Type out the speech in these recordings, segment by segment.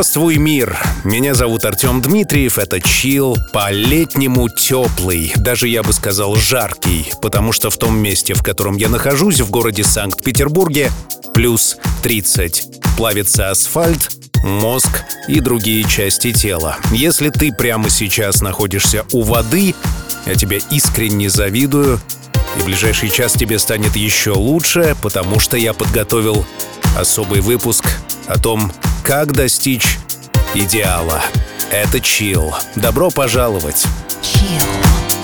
Здравствуй, мир! Меня зовут Артем Дмитриев, это чил, по-летнему теплый, даже я бы сказал жаркий, потому что в том месте, в котором я нахожусь, в городе Санкт-Петербурге, плюс 30. Плавится асфальт, мозг и другие части тела. Если ты прямо сейчас находишься у воды, я тебе искренне завидую, и в ближайший час тебе станет еще лучше, потому что я подготовил особый выпуск о том, как достичь идеала. Это чил. Добро пожаловать. Chill.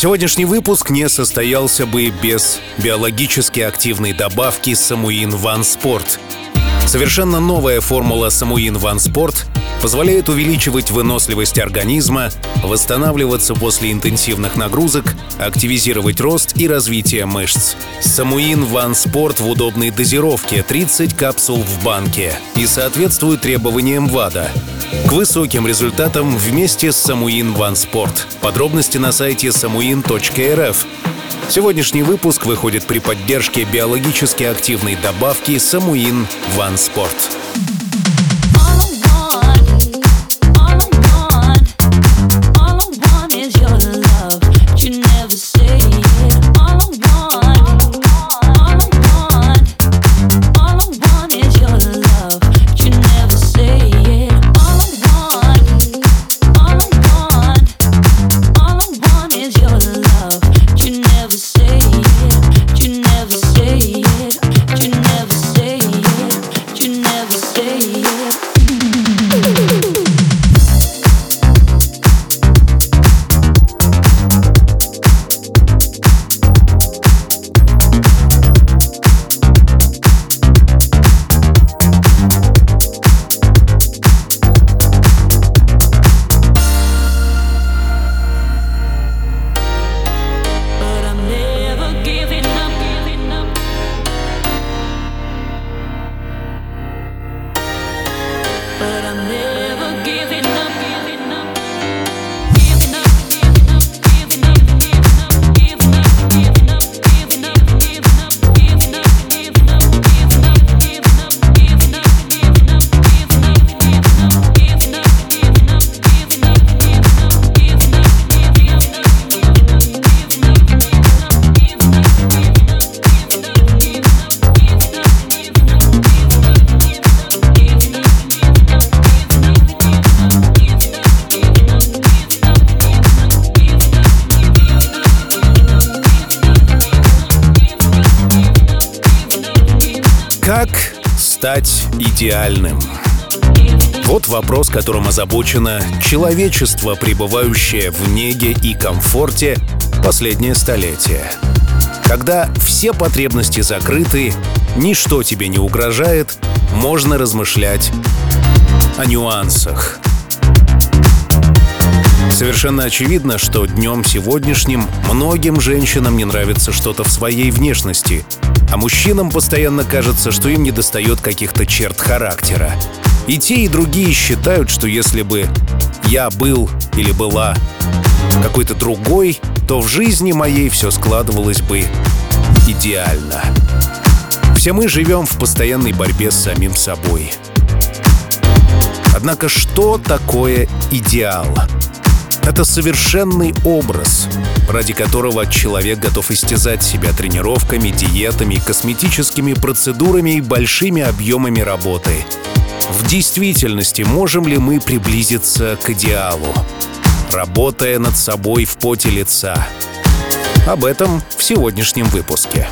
Сегодняшний выпуск не состоялся бы без биологически активной добавки Самуин Ван Спорт. Совершенно новая формула Самуин Ван Спорт позволяет увеличивать выносливость организма, восстанавливаться после интенсивных нагрузок, активизировать рост и развитие мышц. Самуин Ван Спорт в удобной дозировке 30 капсул в банке и соответствует требованиям ВАДА. К высоким результатам вместе с Самуин Ван Спорт. Подробности на сайте samuin.rf. Сегодняшний выпуск выходит при поддержке биологически активной добавки Самуин Ван Спорт. Идеальным? Вот вопрос, которым озабочено человечество, пребывающее в неге и комфорте последнее столетие. Когда все потребности закрыты, ничто тебе не угрожает, можно размышлять о нюансах. Совершенно очевидно, что днем сегодняшним многим женщинам не нравится что-то в своей внешности, а мужчинам постоянно кажется, что им недостает каких-то черт характера. И те, и другие считают, что если бы я был или была какой-то другой, то в жизни моей все складывалось бы идеально. Все мы живем в постоянной борьбе с самим собой. Однако что такое идеал? Это совершенный образ, ради которого человек готов истязать себя тренировками, диетами, косметическими процедурами и большими объемами работы. В действительности можем ли мы приблизиться к идеалу, работая над собой в поте лица? Об этом в сегодняшнем выпуске.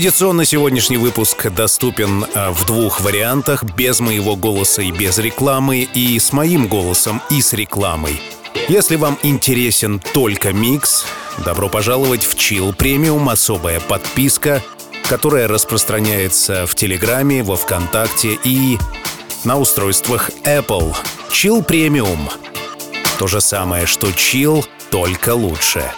Традиционно сегодняшний выпуск доступен э, в двух вариантах, без моего голоса и без рекламы, и с моим голосом и с рекламой. Если вам интересен только микс, добро пожаловать в Chill Premium, особая подписка, которая распространяется в Телеграме, во Вконтакте и на устройствах Apple. Chill Premium. То же самое, что Chill, только лучше.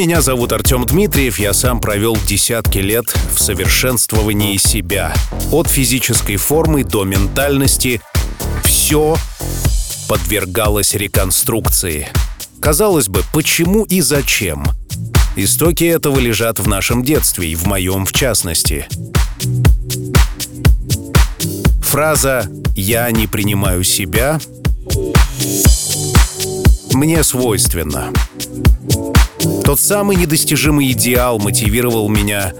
Меня зовут Артем Дмитриев, я сам провел десятки лет в совершенствовании себя. От физической формы до ментальности. Все подвергалось реконструкции. Казалось бы, почему и зачем? Истоки этого лежат в нашем детстве и в моем в частности. Фраза «я не принимаю себя» мне свойственна. Тот самый недостижимый идеал мотивировал меня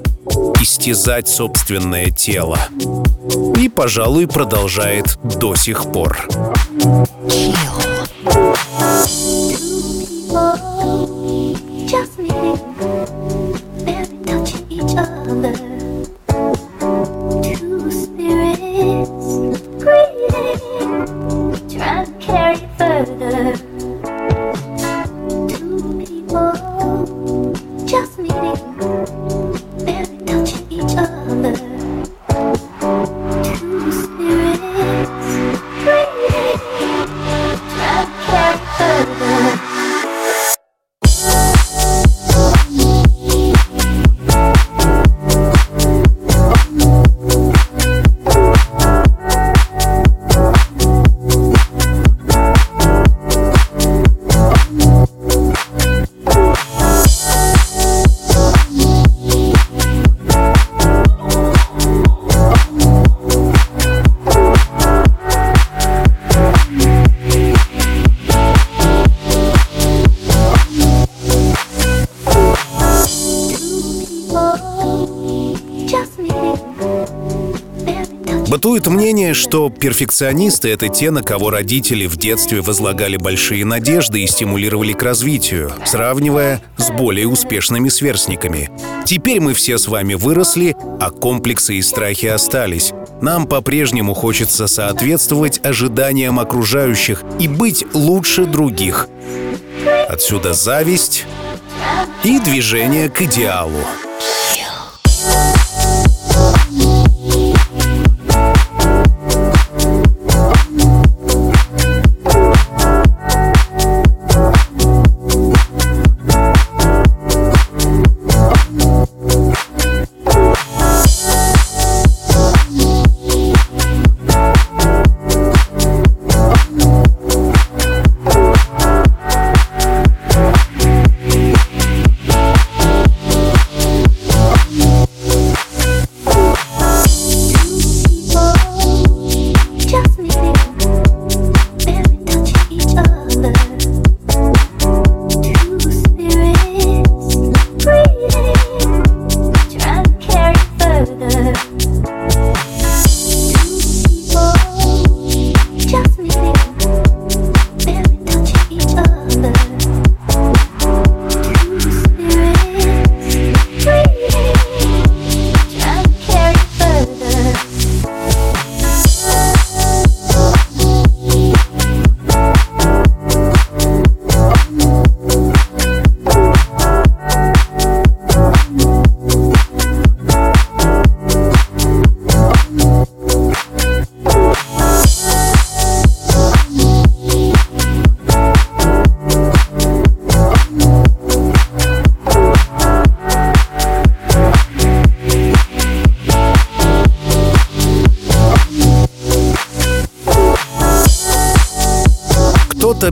истязать собственное тело. И, пожалуй, продолжает до сих пор. Бытует мнение, что перфекционисты — это те, на кого родители в детстве возлагали большие надежды и стимулировали к развитию, сравнивая с более успешными сверстниками. Теперь мы все с вами выросли, а комплексы и страхи остались. Нам по-прежнему хочется соответствовать ожиданиям окружающих и быть лучше других. Отсюда зависть и движение к идеалу.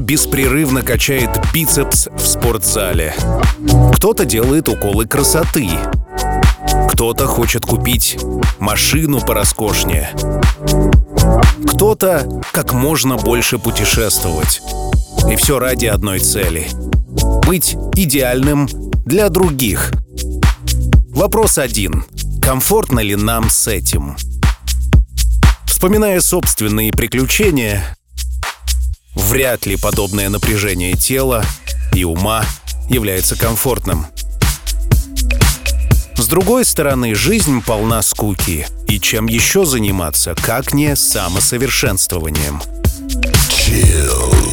Беспрерывно качает бицепс в спортзале. Кто-то делает уколы красоты. Кто-то хочет купить машину пороскошнее. Кто-то как можно больше путешествовать. И все ради одной цели — быть идеальным для других. Вопрос один. Комфортно ли нам с этим? Вспоминая собственные приключения, Вряд ли подобное напряжение тела и ума является комфортным. С другой стороны, жизнь полна скуки. И чем еще заниматься, как не самосовершенствованием? Chill.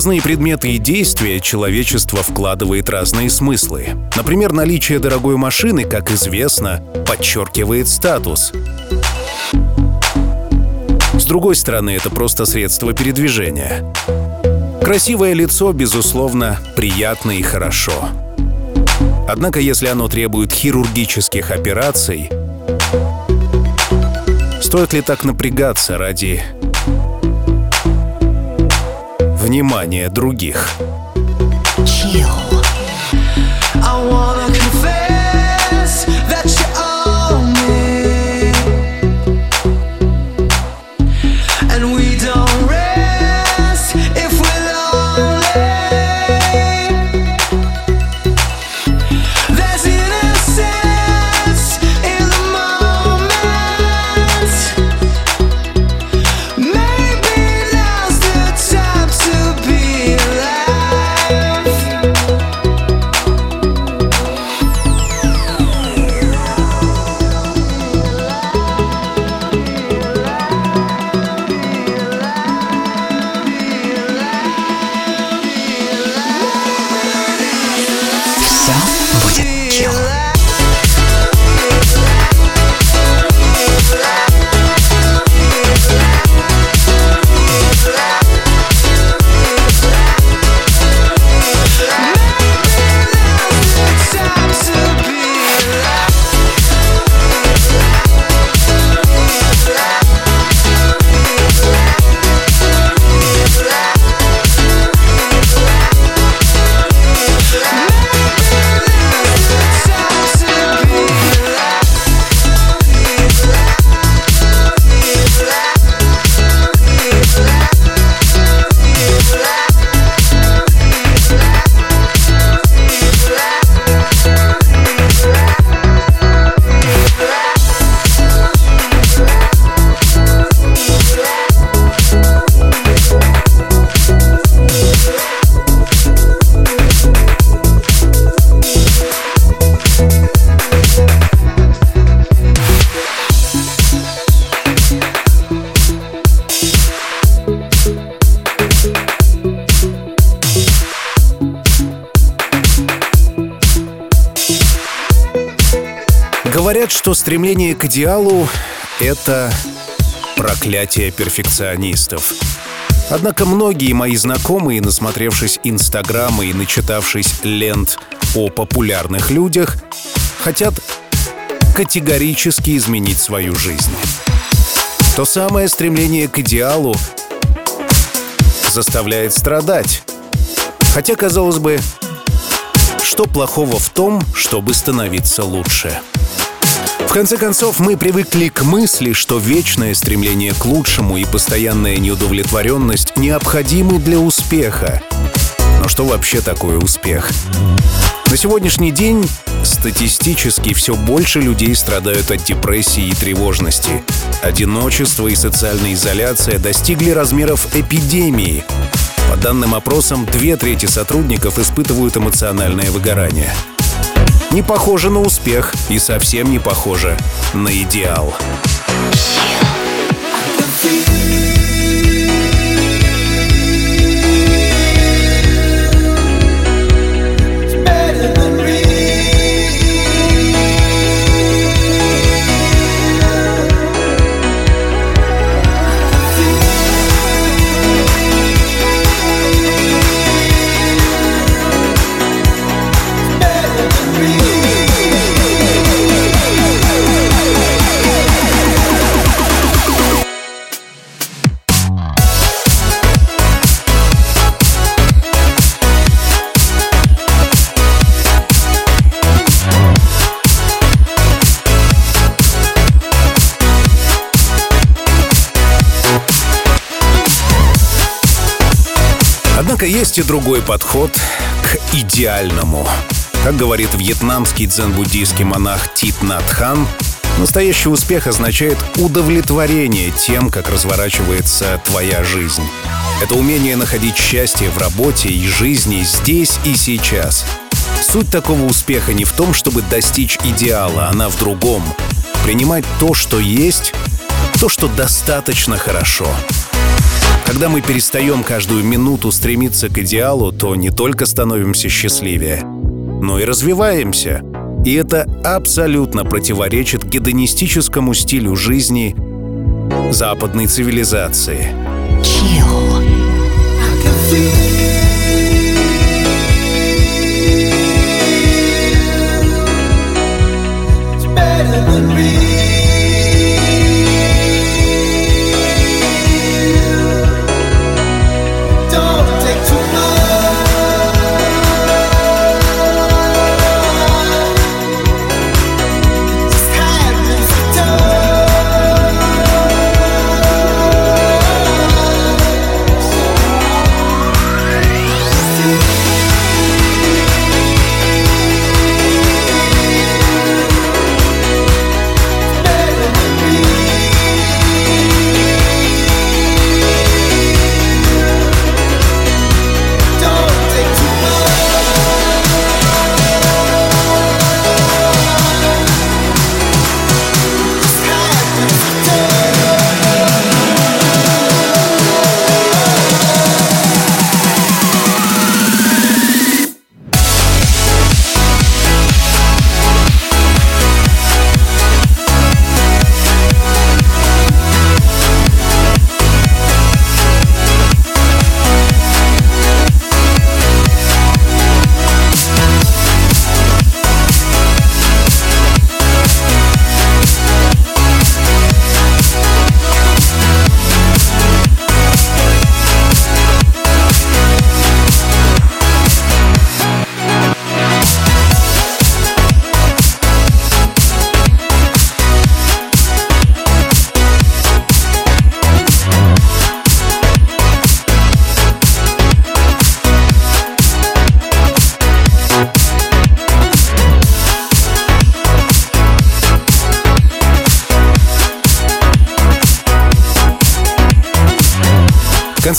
Разные предметы и действия человечество вкладывает разные смыслы. Например, наличие дорогой машины, как известно, подчеркивает статус. С другой стороны, это просто средство передвижения. Красивое лицо, безусловно, приятно и хорошо. Однако, если оно требует хирургических операций, стоит ли так напрягаться ради внимания других? Стремление к идеалу — это проклятие перфекционистов. Однако многие мои знакомые, насмотревшись Инстаграма и начитавшись лент о популярных людях, хотят категорически изменить свою жизнь. То самое стремление к идеалу заставляет страдать. Хотя, казалось бы, что плохого в том, чтобы становиться лучше? В конце концов, мы привыкли к мысли, что вечное стремление к лучшему и постоянная неудовлетворенность необходимы для успеха. Но что вообще такое успех? На сегодняшний день статистически все больше людей страдают от депрессии и тревожности. Одиночество и социальная изоляция достигли размеров эпидемии. По данным опросам, две трети сотрудников испытывают эмоциональное выгорание – не похоже на успех и совсем не похоже на идеал. Однако есть и другой подход к идеальному. Как говорит вьетнамский дзен-буддийский монах Тит Нат Хан, настоящий успех означает удовлетворение тем, как разворачивается твоя жизнь. Это умение находить счастье в работе и жизни здесь и сейчас. Суть такого успеха не в том, чтобы достичь идеала, она в другом. Принимать то, что есть, то, что достаточно хорошо. Когда мы перестаем каждую минуту стремиться к идеалу, то не только становимся счастливее, но и развиваемся. И это абсолютно противоречит гедонистическому стилю жизни западной цивилизации. Chill.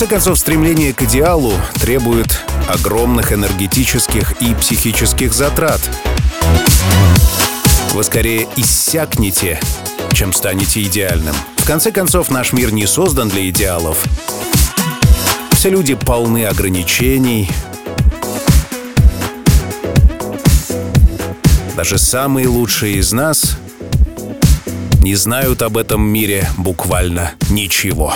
Конце концов, стремление к идеалу требует огромных энергетических и психических затрат. Вы скорее иссякнете, чем станете идеальным. В конце концов, наш мир не создан для идеалов. Все люди полны ограничений. Даже самые лучшие из нас не знают об этом мире буквально ничего.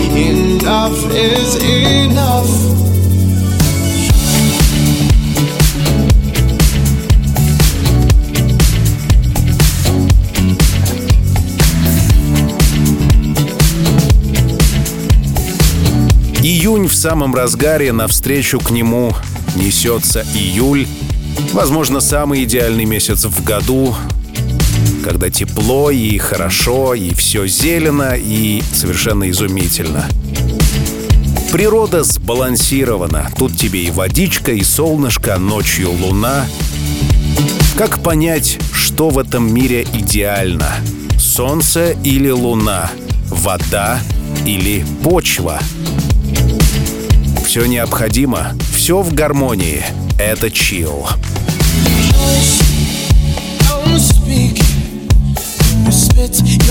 Июнь в самом разгаре, навстречу к нему несется июль. Возможно, самый идеальный месяц в году, когда тепло и хорошо, и все зелено, и совершенно изумительно. Природа сбалансирована. Тут тебе и водичка, и солнышко, ночью луна. Как понять, что в этом мире идеально? Солнце или луна? Вода или почва? Все необходимо, все в гармонии. Это чил.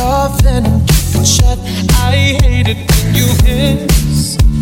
Your venom, shut. I hate it when you hiss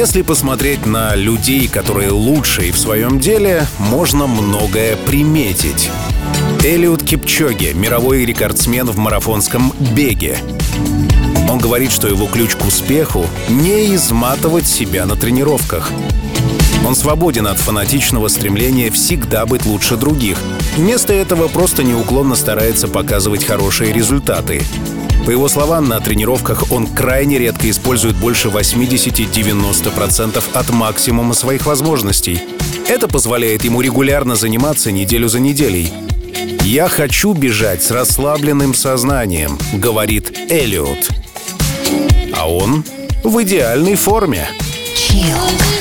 Если посмотреть на людей, которые лучшие в своем деле, можно многое приметить. Элиот Кипчоги, мировой рекордсмен в марафонском беге. Он говорит, что его ключ к успеху — не изматывать себя на тренировках. Он свободен от фанатичного стремления всегда быть лучше других. Вместо этого просто неуклонно старается показывать хорошие результаты. По его словам, на тренировках он крайне редко использует больше 80-90% от максимума своих возможностей. Это позволяет ему регулярно заниматься неделю за неделей. «Я хочу бежать с расслабленным сознанием», — говорит Эллиот. А он в идеальной форме. Chill.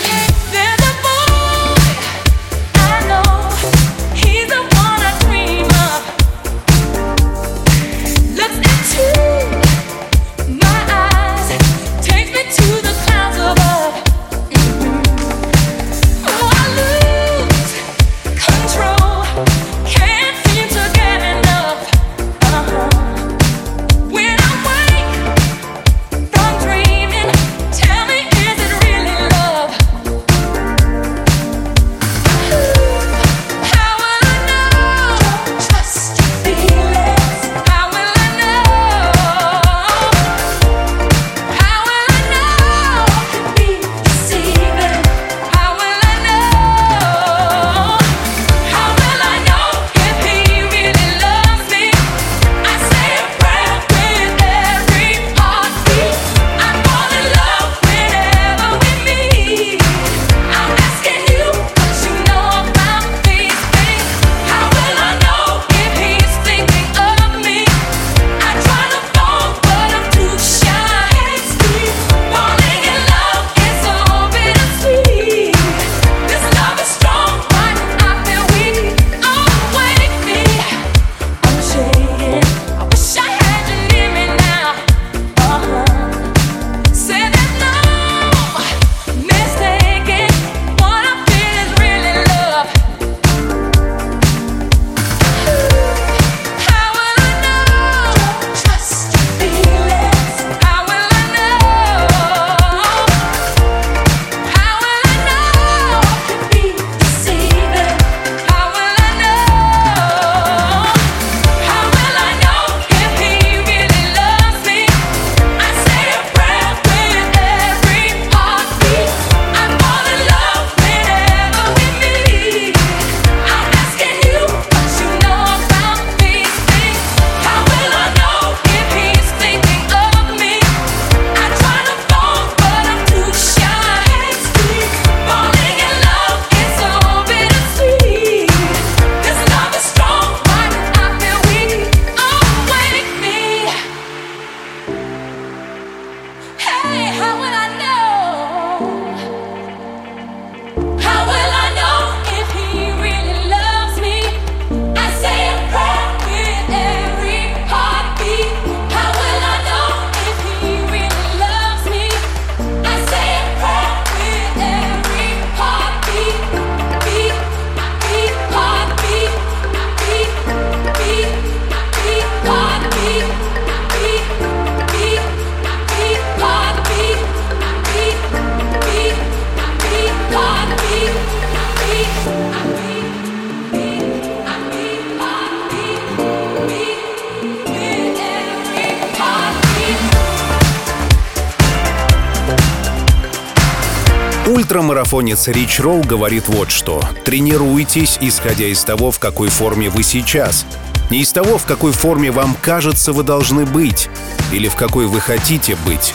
Ультрамарафонец Рич Ролл говорит вот что. Тренируйтесь, исходя из того, в какой форме вы сейчас. Не из того, в какой форме вам кажется вы должны быть, или в какой вы хотите быть,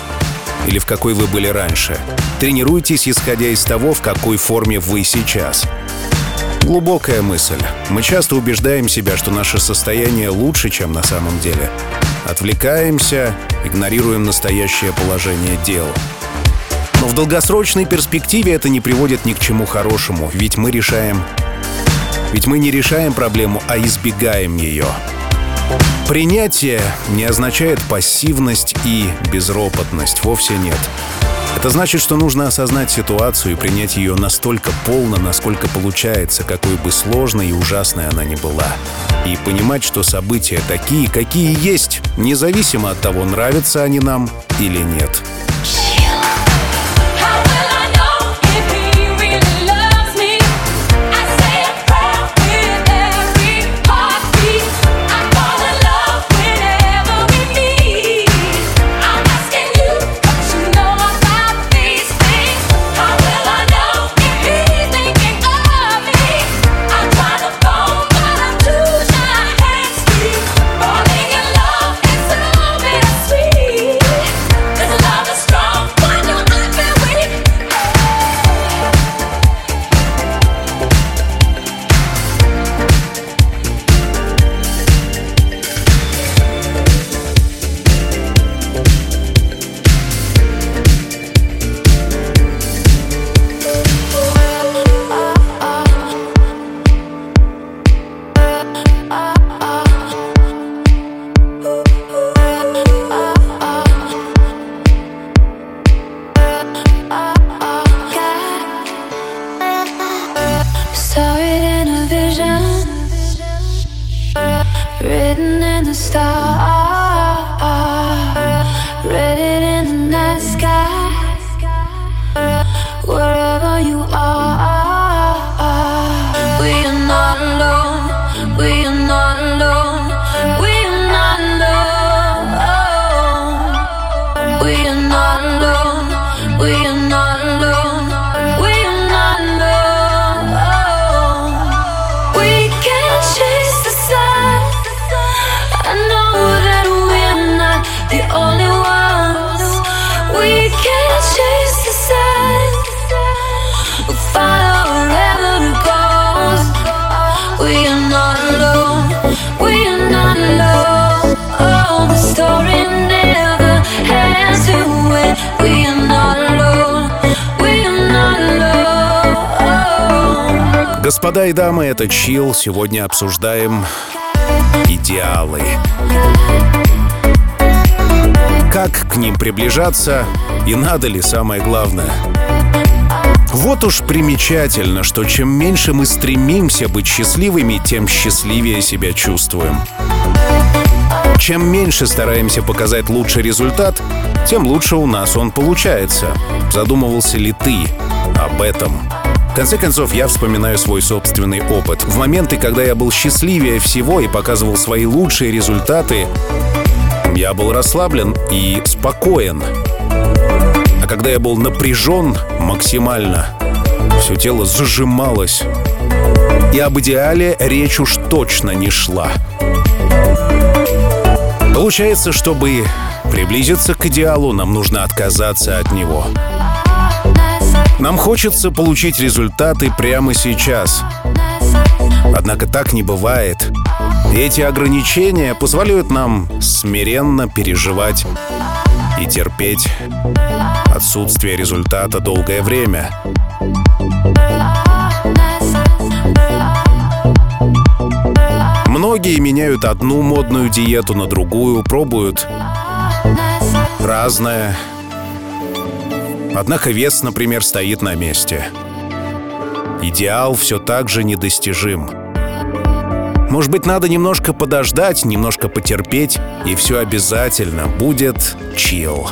или в какой вы были раньше. Тренируйтесь, исходя из того, в какой форме вы сейчас. Глубокая мысль. Мы часто убеждаем себя, что наше состояние лучше, чем на самом деле. Отвлекаемся, игнорируем настоящее положение дел. Но в долгосрочной перспективе это не приводит ни к чему хорошему, ведь мы решаем... Ведь мы не решаем проблему, а избегаем ее. Принятие не означает пассивность и безропотность, вовсе нет. Это значит, что нужно осознать ситуацию и принять ее настолько полно, насколько получается, какой бы сложной и ужасной она ни была. И понимать, что события такие, какие есть, независимо от того, нравятся они нам или нет. Сегодня обсуждаем идеалы. Как к ним приближаться и надо ли самое главное. Вот уж примечательно, что чем меньше мы стремимся быть счастливыми, тем счастливее себя чувствуем. Чем меньше стараемся показать лучший результат, тем лучше у нас он получается. Задумывался ли ты об этом? В конце концов, я вспоминаю свой собственный опыт. В моменты, когда я был счастливее всего и показывал свои лучшие результаты, я был расслаблен и спокоен. А когда я был напряжен максимально, все тело зажималось. И об идеале речь уж точно не шла. Получается, чтобы приблизиться к идеалу, нам нужно отказаться от него. Нам хочется получить результаты прямо сейчас. Однако так не бывает. Эти ограничения позволяют нам смиренно переживать и терпеть отсутствие результата долгое время. Многие меняют одну модную диету на другую, пробуют разное, Однако вес, например, стоит на месте. Идеал все так же недостижим. Может быть, надо немножко подождать, немножко потерпеть, и все обязательно будет чил.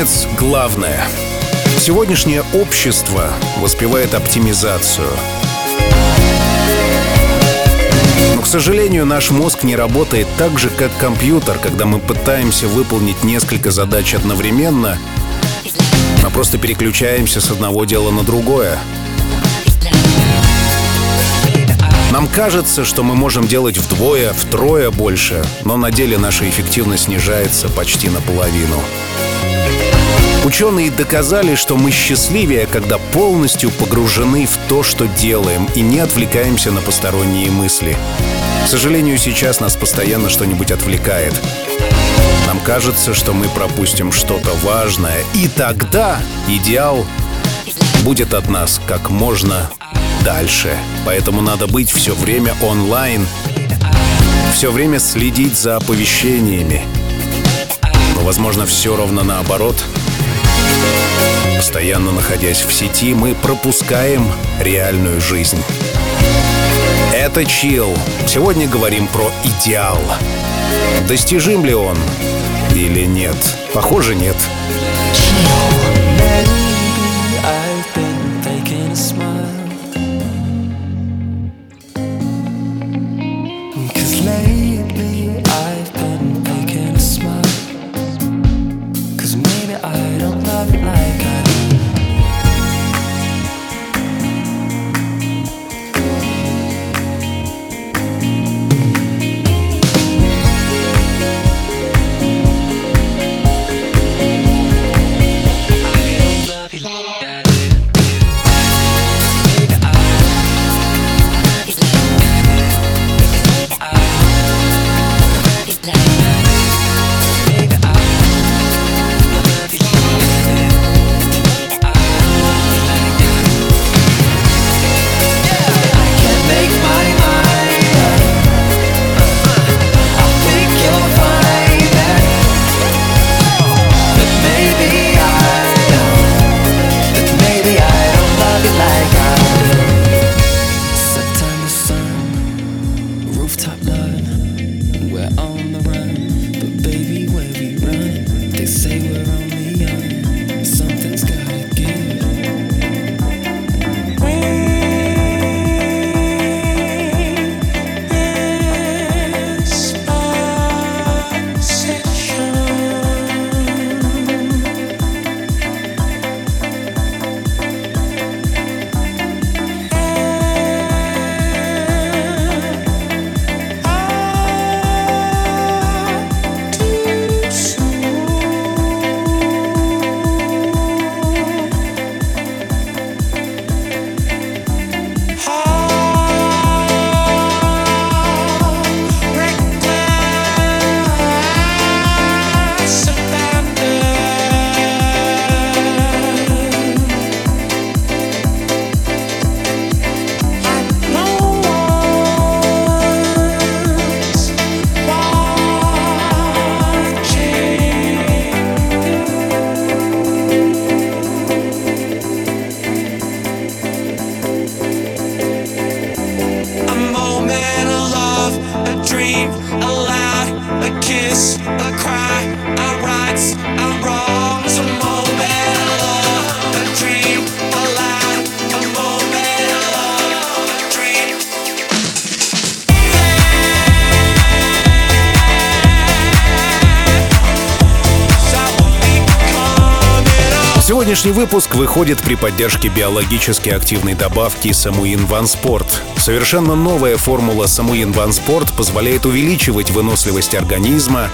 Наконец, главное. Сегодняшнее общество воспевает оптимизацию. Но, к сожалению, наш мозг не работает так же, как компьютер, когда мы пытаемся выполнить несколько задач одновременно, мы просто переключаемся с одного дела на другое. Нам кажется, что мы можем делать вдвое, втрое больше, но на деле наша эффективность снижается почти наполовину. Ученые доказали, что мы счастливее, когда полностью погружены в то, что делаем, и не отвлекаемся на посторонние мысли. К сожалению, сейчас нас постоянно что-нибудь отвлекает. Нам кажется, что мы пропустим что-то важное, и тогда идеал будет от нас как можно дальше. Поэтому надо быть все время онлайн, все время следить за оповещениями. Но, возможно, все ровно наоборот — Постоянно находясь в сети, мы пропускаем реальную жизнь. Это чил. Сегодня говорим про идеал. Достижим ли он или нет? Похоже, нет. Сегодняшний выпуск выходит при поддержке биологически активной добавки Самуин Ван Спорт. Совершенно новая формула Самуин Ван Спорт позволяет увеличивать выносливость организма,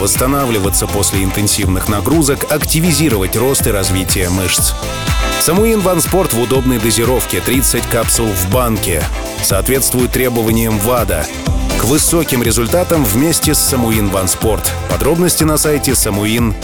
восстанавливаться после интенсивных нагрузок, активизировать рост и развитие мышц. Самуин Ван Спорт в удобной дозировке 30 капсул в банке. Соответствует требованиям ВАДА. К высоким результатам вместе с Самуин Ван Спорт. Подробности на сайте samuin.rf.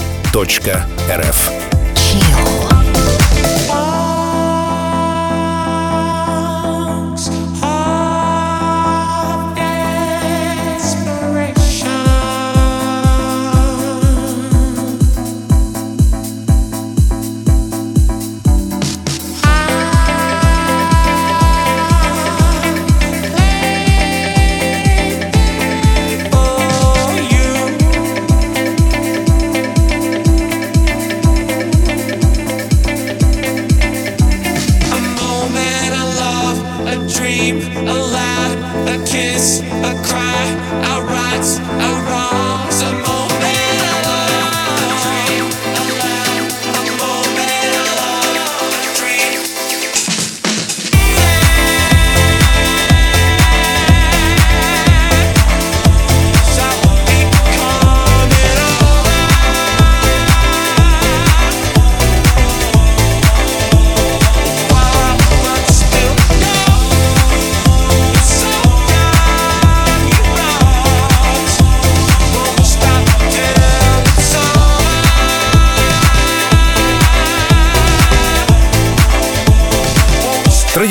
I kiss, I cry, I write, I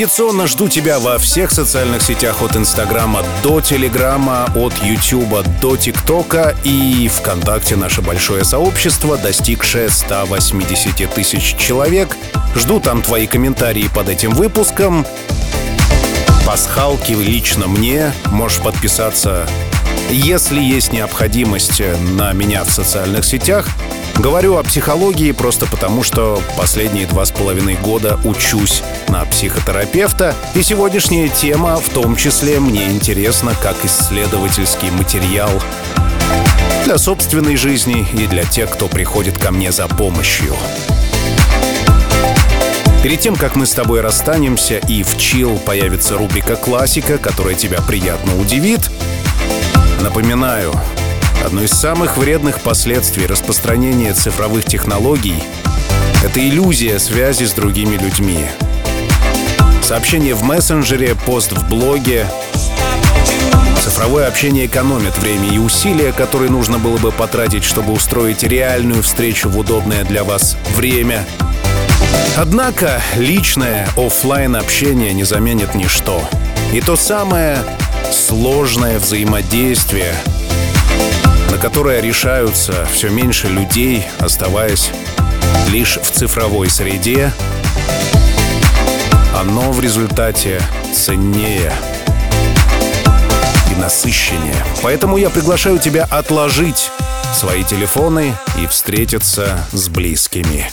Традиционно жду тебя во всех социальных сетях от Инстаграма до Телеграма, от Ютуба до ТикТока и ВКонтакте наше большое сообщество, достигшее 180 тысяч человек. Жду там твои комментарии под этим выпуском. Пасхалки лично мне. Можешь подписаться, если есть необходимость, на меня в социальных сетях. Говорю о психологии просто потому, что последние два с половиной года учусь на психотерапевта, и сегодняшняя тема в том числе мне интересна как исследовательский материал для собственной жизни и для тех, кто приходит ко мне за помощью. Перед тем, как мы с тобой расстанемся и в чил появится рубрика «Классика», которая тебя приятно удивит, напоминаю, Одно из самых вредных последствий распространения цифровых технологий — это иллюзия связи с другими людьми. Сообщение в мессенджере, пост в блоге. Цифровое общение экономит время и усилия, которые нужно было бы потратить, чтобы устроить реальную встречу в удобное для вас время. Однако личное офлайн общение не заменит ничто. И то самое сложное взаимодействие — на которое решаются все меньше людей, оставаясь лишь в цифровой среде, оно в результате ценнее и насыщеннее. Поэтому я приглашаю тебя отложить свои телефоны и встретиться с близкими.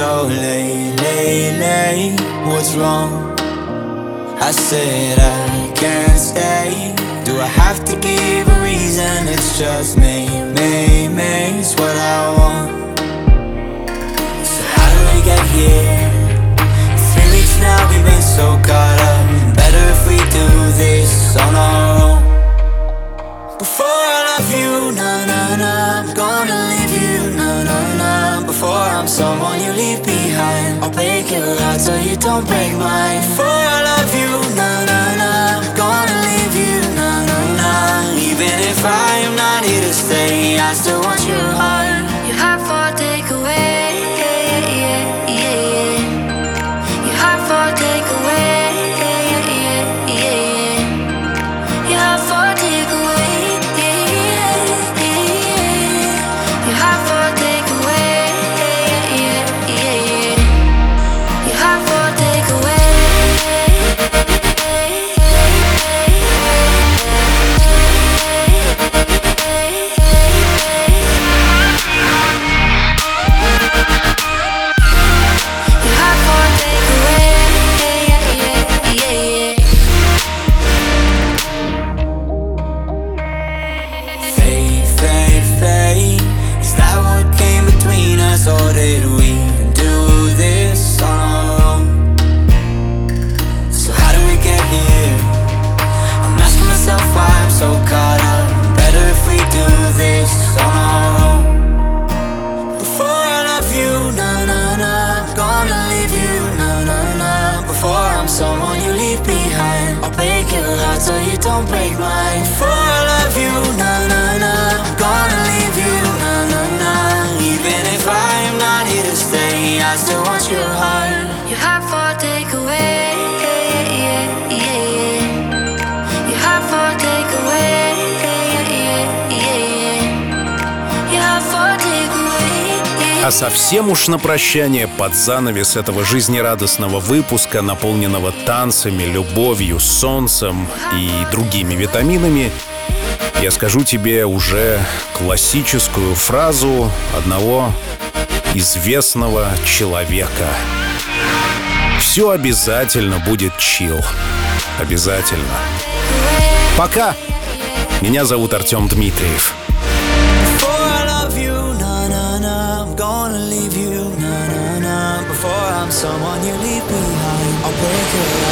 So late, late, late. What's wrong? I said I can't stay. Do I have to give a reason? It's just me, me, me. It's what I want. So how did we get here? Three weeks now, we've been so caught up. Better if we do this on our own. Before I love you, na na na, I'm gonna someone you leave behind. I'll break your heart so you don't break mine. For I love you, na na na. Gonna leave you, na na na. Even if I am not here to stay I still want your heart уж на прощание под занавес этого жизнерадостного выпуска, наполненного танцами, любовью, солнцем и другими витаминами, я скажу тебе уже классическую фразу одного известного человека. Все обязательно будет чил. Обязательно. Пока! Меня зовут Артем Дмитриев.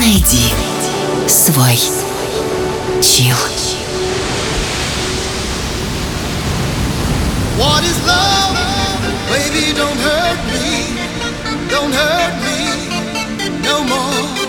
Найди свой чил. What is love? Baby, don't hurt me, don't hurt me no more.